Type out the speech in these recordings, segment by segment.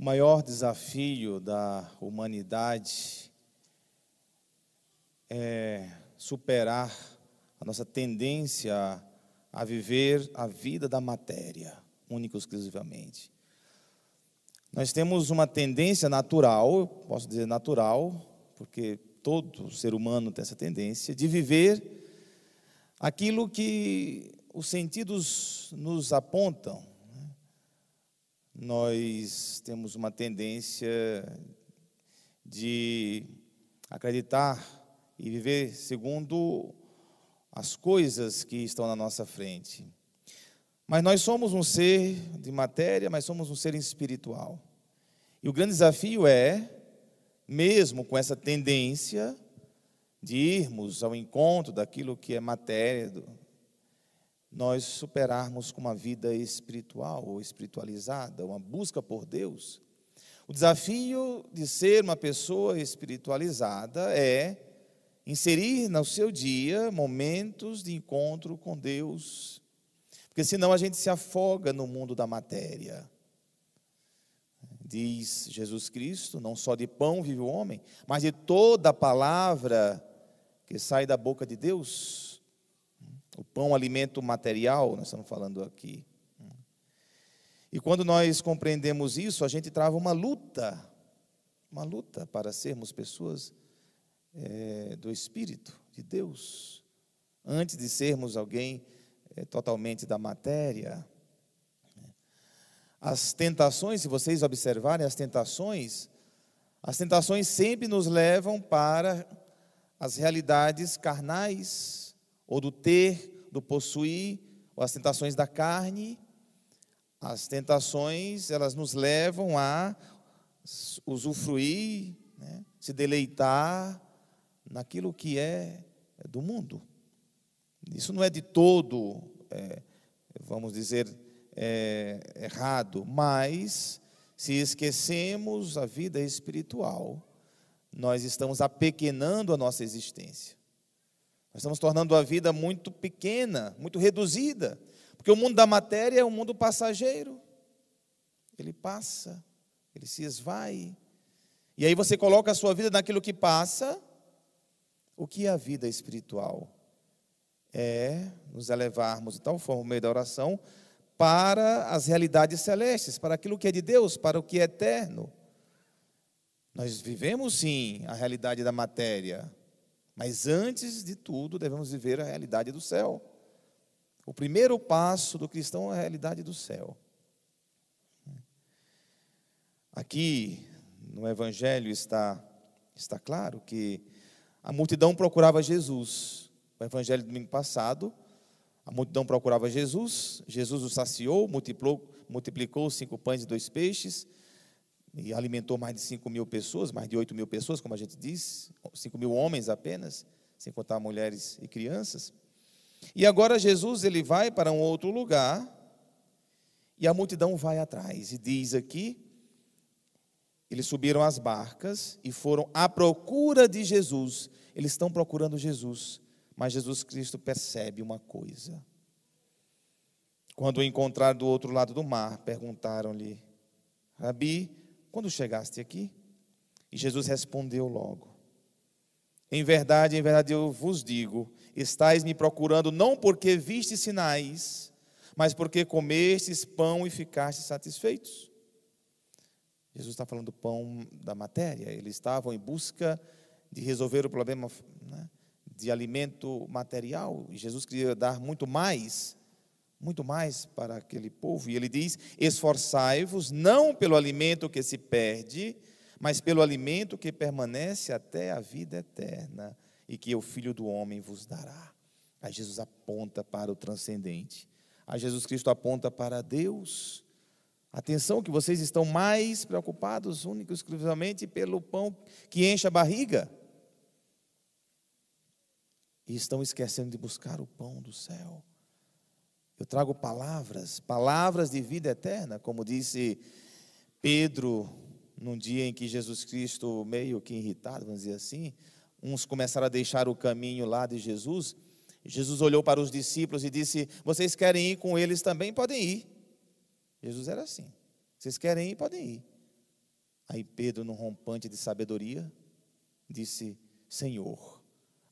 O maior desafio da humanidade é superar a nossa tendência a viver a vida da matéria, única e exclusivamente. Nós temos uma tendência natural, posso dizer natural, porque todo ser humano tem essa tendência, de viver aquilo que os sentidos nos apontam, nós temos uma tendência de acreditar e viver segundo as coisas que estão na nossa frente. Mas nós somos um ser de matéria, mas somos um ser espiritual. E o grande desafio é, mesmo com essa tendência de irmos ao encontro daquilo que é matéria, nós superarmos com uma vida espiritual ou espiritualizada, uma busca por Deus. O desafio de ser uma pessoa espiritualizada é inserir no seu dia momentos de encontro com Deus, porque senão a gente se afoga no mundo da matéria. Diz Jesus Cristo: não só de pão vive o homem, mas de toda palavra que sai da boca de Deus. O pão, alimento material, nós estamos falando aqui. E quando nós compreendemos isso, a gente trava uma luta, uma luta para sermos pessoas é, do Espírito de Deus, antes de sermos alguém é, totalmente da matéria. As tentações, se vocês observarem as tentações, as tentações sempre nos levam para as realidades carnais, ou do ter, do possuir, ou as tentações da carne. As tentações, elas nos levam a usufruir, né, se deleitar naquilo que é, é do mundo. Isso não é de todo, é, vamos dizer, é, errado, mas se esquecemos a vida espiritual, nós estamos apequenando a nossa existência. Nós estamos tornando a vida muito pequena, muito reduzida, porque o mundo da matéria é um mundo passageiro. Ele passa, ele se esvai. E aí você coloca a sua vida naquilo que passa. O que é a vida espiritual? É nos elevarmos de tal forma, no meio da oração, para as realidades celestes, para aquilo que é de Deus, para o que é eterno. Nós vivemos sim a realidade da matéria, mas antes de tudo, devemos viver a realidade do céu. O primeiro passo do cristão é a realidade do céu. Aqui no Evangelho está, está claro que a multidão procurava Jesus. O Evangelho do domingo passado, a multidão procurava Jesus, Jesus o saciou, multiplicou, multiplicou cinco pães e dois peixes, e alimentou mais de 5 mil pessoas, mais de 8 mil pessoas, como a gente diz, 5 mil homens apenas, sem contar mulheres e crianças. E agora Jesus ele vai para um outro lugar e a multidão vai atrás. E diz aqui, eles subiram as barcas e foram à procura de Jesus. Eles estão procurando Jesus, mas Jesus Cristo percebe uma coisa. Quando o encontraram do outro lado do mar, perguntaram-lhe: Rabi, quando chegaste aqui? E Jesus respondeu logo: Em verdade, em verdade eu vos digo: estáis me procurando não porque viste sinais, mas porque comestes pão e ficastes satisfeitos. Jesus está falando do pão da matéria, eles estavam em busca de resolver o problema né, de alimento material, e Jesus queria dar muito mais muito mais para aquele povo. E ele diz: Esforçai-vos não pelo alimento que se perde, mas pelo alimento que permanece até a vida eterna e que o Filho do Homem vos dará. Aí Jesus aponta para o transcendente. Aí Jesus Cristo aponta para Deus. Atenção que vocês estão mais preocupados única e exclusivamente pelo pão que enche a barriga. E estão esquecendo de buscar o pão do céu. Eu trago palavras, palavras de vida eterna, como disse Pedro num dia em que Jesus Cristo, meio que irritado, vamos dizer assim, uns começaram a deixar o caminho lá de Jesus. Jesus olhou para os discípulos e disse: Vocês querem ir com eles também? Podem ir. Jesus era assim: Vocês querem ir? Podem ir. Aí Pedro, num rompante de sabedoria, disse: Senhor,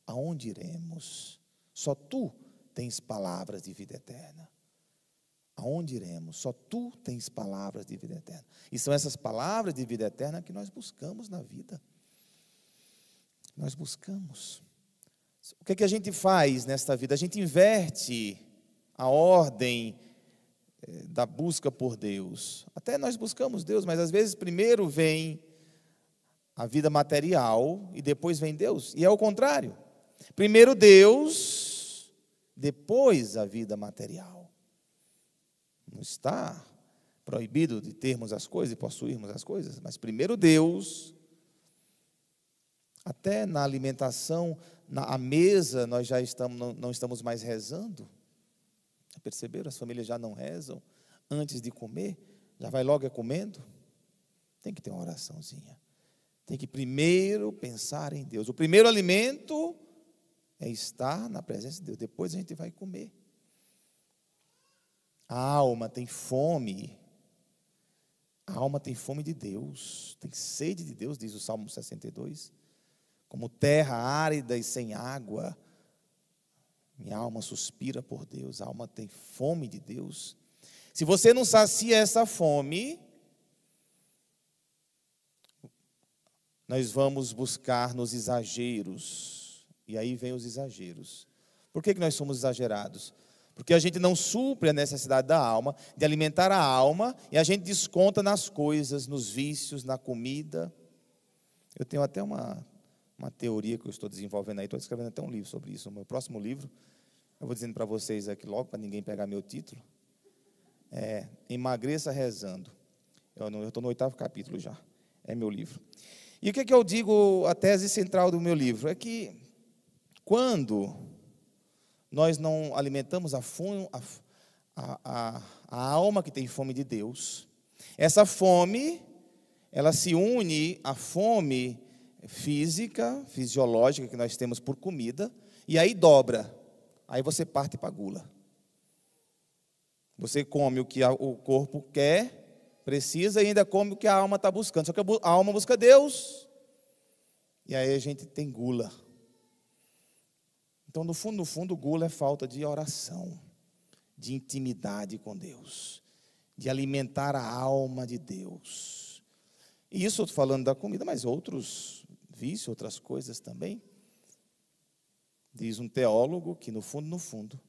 aonde iremos? Só tu tens palavras de vida eterna. Aonde iremos? Só tu tens palavras de vida eterna. E são essas palavras de vida eterna que nós buscamos na vida. Nós buscamos. O que, é que a gente faz nesta vida? A gente inverte a ordem eh, da busca por Deus. Até nós buscamos Deus, mas às vezes primeiro vem a vida material e depois vem Deus. E é o contrário. Primeiro Deus, depois a vida material. Não está proibido de termos as coisas e possuirmos as coisas, mas primeiro Deus, até na alimentação, na mesa, nós já estamos, não, não estamos mais rezando. Perceberam? As famílias já não rezam antes de comer, já vai logo é comendo. Tem que ter uma oraçãozinha. Tem que primeiro pensar em Deus. O primeiro alimento é estar na presença de Deus. Depois a gente vai comer. A alma tem fome. A alma tem fome de Deus, tem sede de Deus, diz o Salmo 62. Como terra árida e sem água, minha alma suspira por Deus, a alma tem fome de Deus. Se você não sacia essa fome, nós vamos buscar nos exageros. E aí vem os exageros. Por que, que nós somos exagerados? Porque a gente não supre a necessidade da alma, de alimentar a alma, e a gente desconta nas coisas, nos vícios, na comida. Eu tenho até uma uma teoria que eu estou desenvolvendo aí, estou escrevendo até um livro sobre isso. O meu próximo livro, eu vou dizendo para vocês aqui logo, para ninguém pegar meu título, é Emagreça Rezando. Eu estou no oitavo capítulo já, é meu livro. E o que, é que eu digo, a tese central do meu livro? É que quando nós não alimentamos a, fome, a, a, a alma que tem fome de Deus, essa fome, ela se une à fome física, fisiológica que nós temos por comida, e aí dobra. Aí você parte para a gula. Você come o que o corpo quer, precisa, e ainda come o que a alma está buscando. Só que a alma busca Deus, e aí a gente tem gula. Então, no fundo, no fundo, gula é falta de oração, de intimidade com Deus, de alimentar a alma de Deus. E isso eu estou falando da comida, mas outros vício, outras coisas também. Diz um teólogo que, no fundo, no fundo,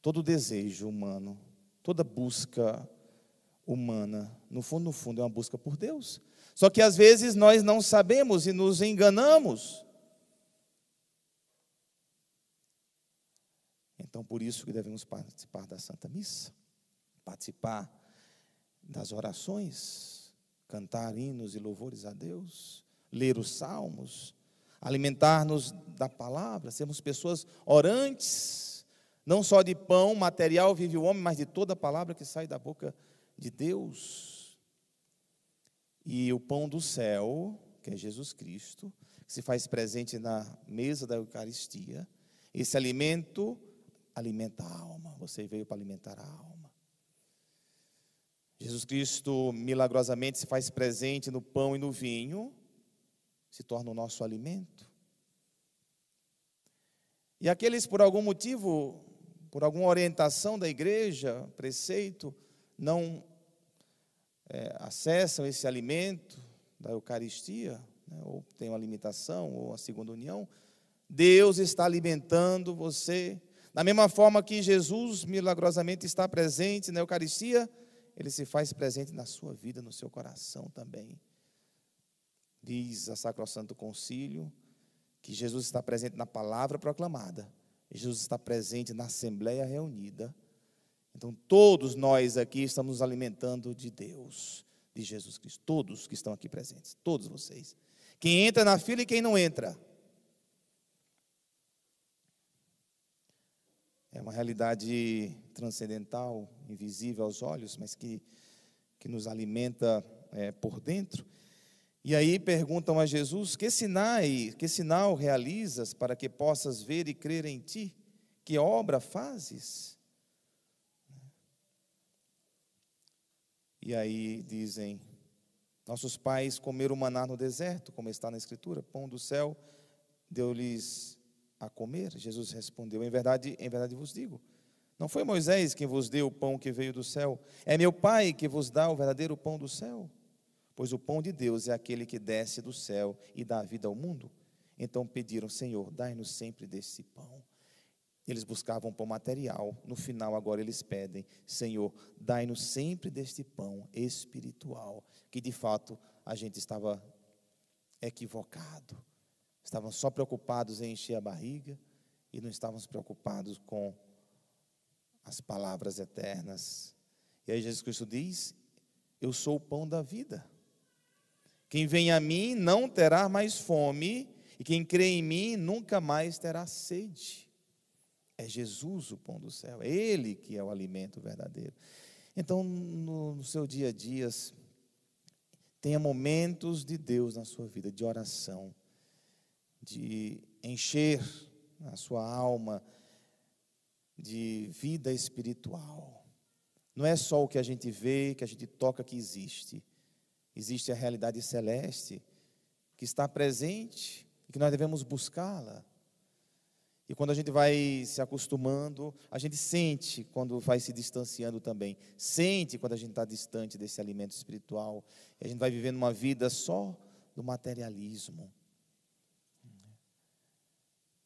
todo desejo humano, toda busca humana, no fundo, no fundo, é uma busca por Deus. Só que às vezes nós não sabemos e nos enganamos. Então, por isso que devemos participar da Santa Missa, participar das orações, cantar hinos e louvores a Deus, ler os salmos, alimentar-nos da palavra, sermos pessoas orantes, não só de pão material vive o homem, mas de toda a palavra que sai da boca de Deus. E o pão do céu, que é Jesus Cristo, que se faz presente na mesa da Eucaristia, esse alimento alimenta a alma. Você veio para alimentar a alma. Jesus Cristo milagrosamente se faz presente no pão e no vinho, se torna o nosso alimento. E aqueles, por algum motivo, por alguma orientação da igreja, preceito, não é, acessam esse alimento da Eucaristia, né, ou tem uma limitação, ou a segunda união, Deus está alimentando você. Da mesma forma que Jesus milagrosamente está presente na Eucaristia, ele se faz presente na sua vida, no seu coração também. Diz a Sacrosanto Concílio que Jesus está presente na palavra proclamada, Jesus está presente na assembleia reunida. Então, todos nós aqui estamos nos alimentando de Deus, de Jesus Cristo. Todos que estão aqui presentes, todos vocês. Quem entra na fila e quem não entra. É uma realidade transcendental, invisível aos olhos, mas que, que nos alimenta é, por dentro. E aí perguntam a Jesus: Que sinais, que sinal realizas para que possas ver e crer em ti? Que obra fazes? E aí dizem: Nossos pais comeram maná no deserto, como está na Escritura, pão do céu deu-lhes a comer. Jesus respondeu: Em verdade, em verdade vos digo, não foi Moisés quem vos deu o pão que veio do céu, é meu Pai que vos dá o verdadeiro pão do céu. Pois o pão de Deus é aquele que desce do céu e dá vida ao mundo. Então pediram, Senhor, dai-nos sempre desse pão. Eles buscavam pão material, no final agora eles pedem: Senhor, dai-nos sempre deste pão espiritual, que de fato a gente estava equivocado. Estavam só preocupados em encher a barriga e não estávamos preocupados com as palavras eternas. E aí Jesus Cristo diz: Eu sou o pão da vida. Quem vem a mim não terá mais fome, e quem crê em mim nunca mais terá sede. É Jesus o pão do céu, é Ele que é o alimento verdadeiro. Então, no, no seu dia a dia, tenha momentos de Deus na sua vida, de oração, de encher a sua alma de vida espiritual. Não é só o que a gente vê, que a gente toca que existe. Existe a realidade celeste que está presente e que nós devemos buscá-la. E quando a gente vai se acostumando, a gente sente quando vai se distanciando também. Sente quando a gente está distante desse alimento espiritual. E a gente vai vivendo uma vida só do materialismo.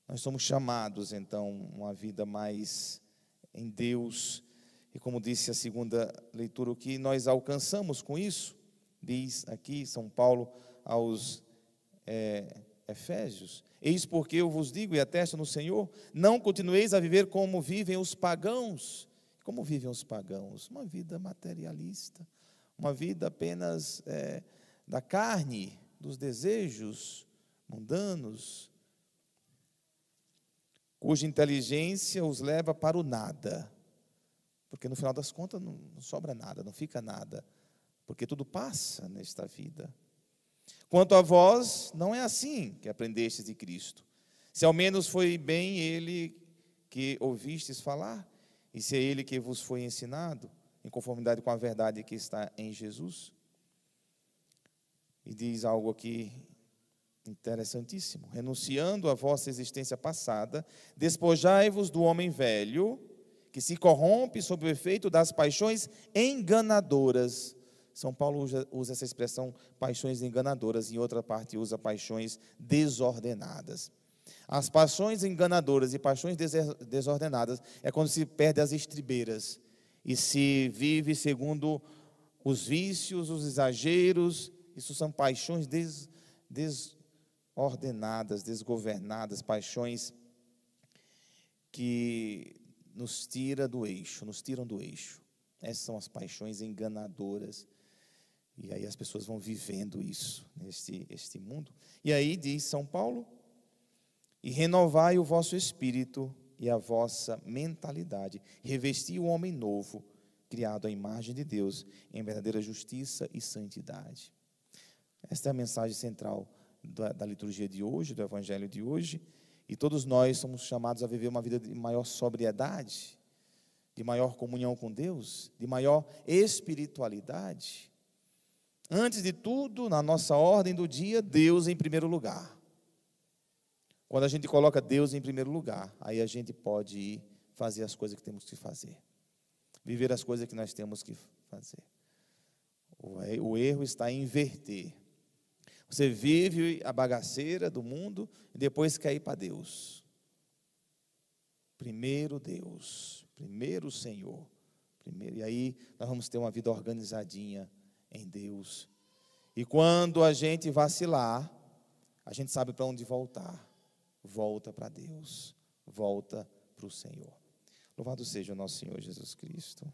Nós somos chamados, então, uma vida mais em Deus. E como disse a segunda leitura, o que nós alcançamos com isso, diz aqui São Paulo aos é, Efésios, Eis porque eu vos digo e atesto no Senhor: não continueis a viver como vivem os pagãos. Como vivem os pagãos? Uma vida materialista, uma vida apenas é, da carne, dos desejos mundanos, cuja inteligência os leva para o nada. Porque no final das contas não, não sobra nada, não fica nada, porque tudo passa nesta vida. Quanto a vós, não é assim que aprendestes de Cristo. Se ao menos foi bem ele que ouvistes falar, e se é ele que vos foi ensinado, em conformidade com a verdade que está em Jesus. E diz algo aqui interessantíssimo: renunciando à vossa existência passada, despojai-vos do homem velho, que se corrompe sob o efeito das paixões enganadoras são Paulo usa, essa expressão paixões enganadoras, em outra parte usa paixões desordenadas. As paixões enganadoras e paixões desordenadas é quando se perde as estribeiras e se vive segundo os vícios, os exageros. Isso são paixões des, desordenadas, desgovernadas, paixões que nos tira do eixo, nos tiram do eixo. Essas são as paixões enganadoras e aí as pessoas vão vivendo isso neste este mundo. E aí diz São Paulo: e renovai o vosso espírito e a vossa mentalidade, revesti o homem novo, criado à imagem de Deus, em verdadeira justiça e santidade. Esta é a mensagem central da, da liturgia de hoje, do evangelho de hoje, e todos nós somos chamados a viver uma vida de maior sobriedade, de maior comunhão com Deus, de maior espiritualidade Antes de tudo, na nossa ordem do dia, Deus em primeiro lugar. Quando a gente coloca Deus em primeiro lugar, aí a gente pode ir fazer as coisas que temos que fazer. Viver as coisas que nós temos que fazer. O erro está em inverter. Você vive a bagaceira do mundo e depois quer ir para Deus. Primeiro Deus, primeiro Senhor. Primeiro, e aí nós vamos ter uma vida organizadinha em Deus. E quando a gente vacilar, a gente sabe para onde voltar. Volta para Deus, volta para o Senhor. Louvado seja o nosso Senhor Jesus Cristo.